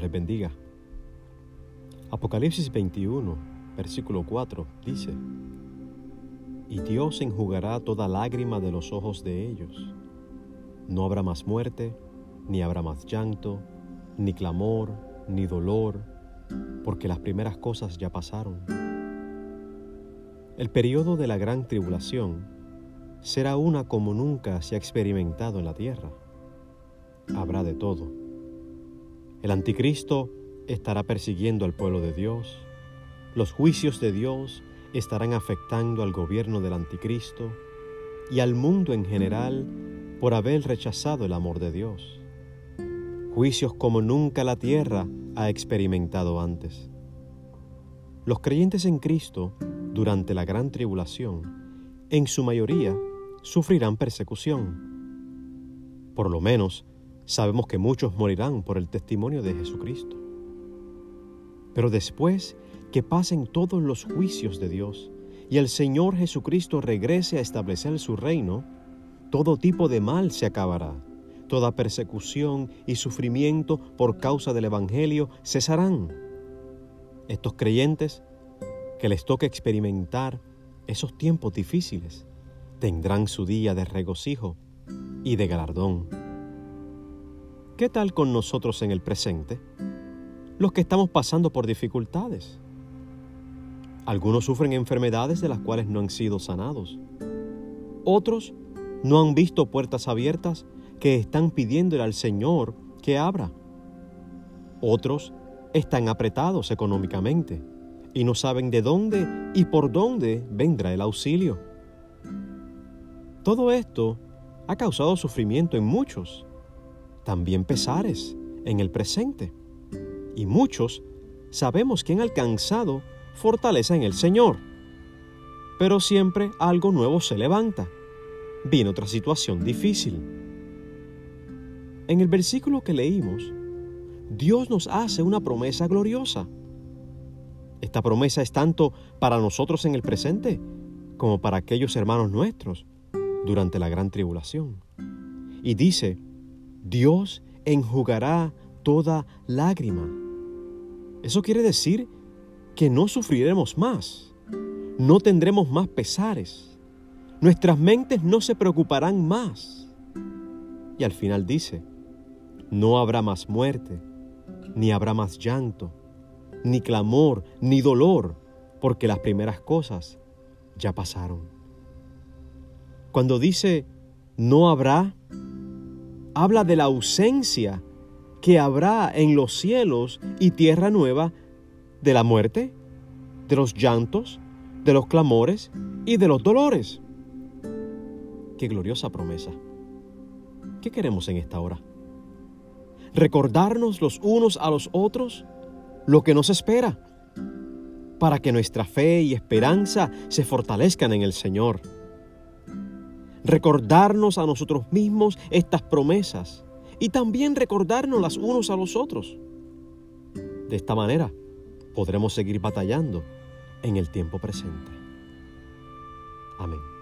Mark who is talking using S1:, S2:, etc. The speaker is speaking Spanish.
S1: Les bendiga. Apocalipsis 21, versículo 4 dice, Y Dios enjugará toda lágrima de los ojos de ellos. No habrá más muerte, ni habrá más llanto, ni clamor, ni dolor, porque las primeras cosas ya pasaron. El periodo de la gran tribulación será una como nunca se ha experimentado en la tierra. Habrá de todo el anticristo estará persiguiendo al pueblo de Dios. Los juicios de Dios estarán afectando al gobierno del anticristo y al mundo en general por haber rechazado el amor de Dios. Juicios como nunca la tierra ha experimentado antes. Los creyentes en Cristo, durante la gran tribulación, en su mayoría sufrirán persecución. Por lo menos Sabemos que muchos morirán por el testimonio de Jesucristo. Pero después que pasen todos los juicios de Dios y el Señor Jesucristo regrese a establecer su reino, todo tipo de mal se acabará. Toda persecución y sufrimiento por causa del Evangelio cesarán. Estos creyentes que les toca experimentar esos tiempos difíciles tendrán su día de regocijo y de galardón. ¿Qué tal con nosotros en el presente? Los que estamos pasando por dificultades. Algunos sufren enfermedades de las cuales no han sido sanados. Otros no han visto puertas abiertas que están pidiéndole al Señor que abra. Otros están apretados económicamente y no saben de dónde y por dónde vendrá el auxilio. Todo esto ha causado sufrimiento en muchos también pesares en el presente. Y muchos sabemos que han alcanzado fortaleza en el Señor. Pero siempre algo nuevo se levanta. Viene otra situación difícil. En el versículo que leímos, Dios nos hace una promesa gloriosa. Esta promesa es tanto para nosotros en el presente como para aquellos hermanos nuestros durante la gran tribulación. Y dice, Dios enjugará toda lágrima. Eso quiere decir que no sufriremos más, no tendremos más pesares, nuestras mentes no se preocuparán más. Y al final dice, no habrá más muerte, ni habrá más llanto, ni clamor, ni dolor, porque las primeras cosas ya pasaron. Cuando dice, no habrá, habla de la ausencia que habrá en los cielos y tierra nueva de la muerte, de los llantos, de los clamores y de los dolores. Qué gloriosa promesa. ¿Qué queremos en esta hora? Recordarnos los unos a los otros lo que nos espera, para que nuestra fe y esperanza se fortalezcan en el Señor recordarnos a nosotros mismos estas promesas y también recordarnos las unos a los otros. De esta manera podremos seguir batallando en el tiempo presente. Amén.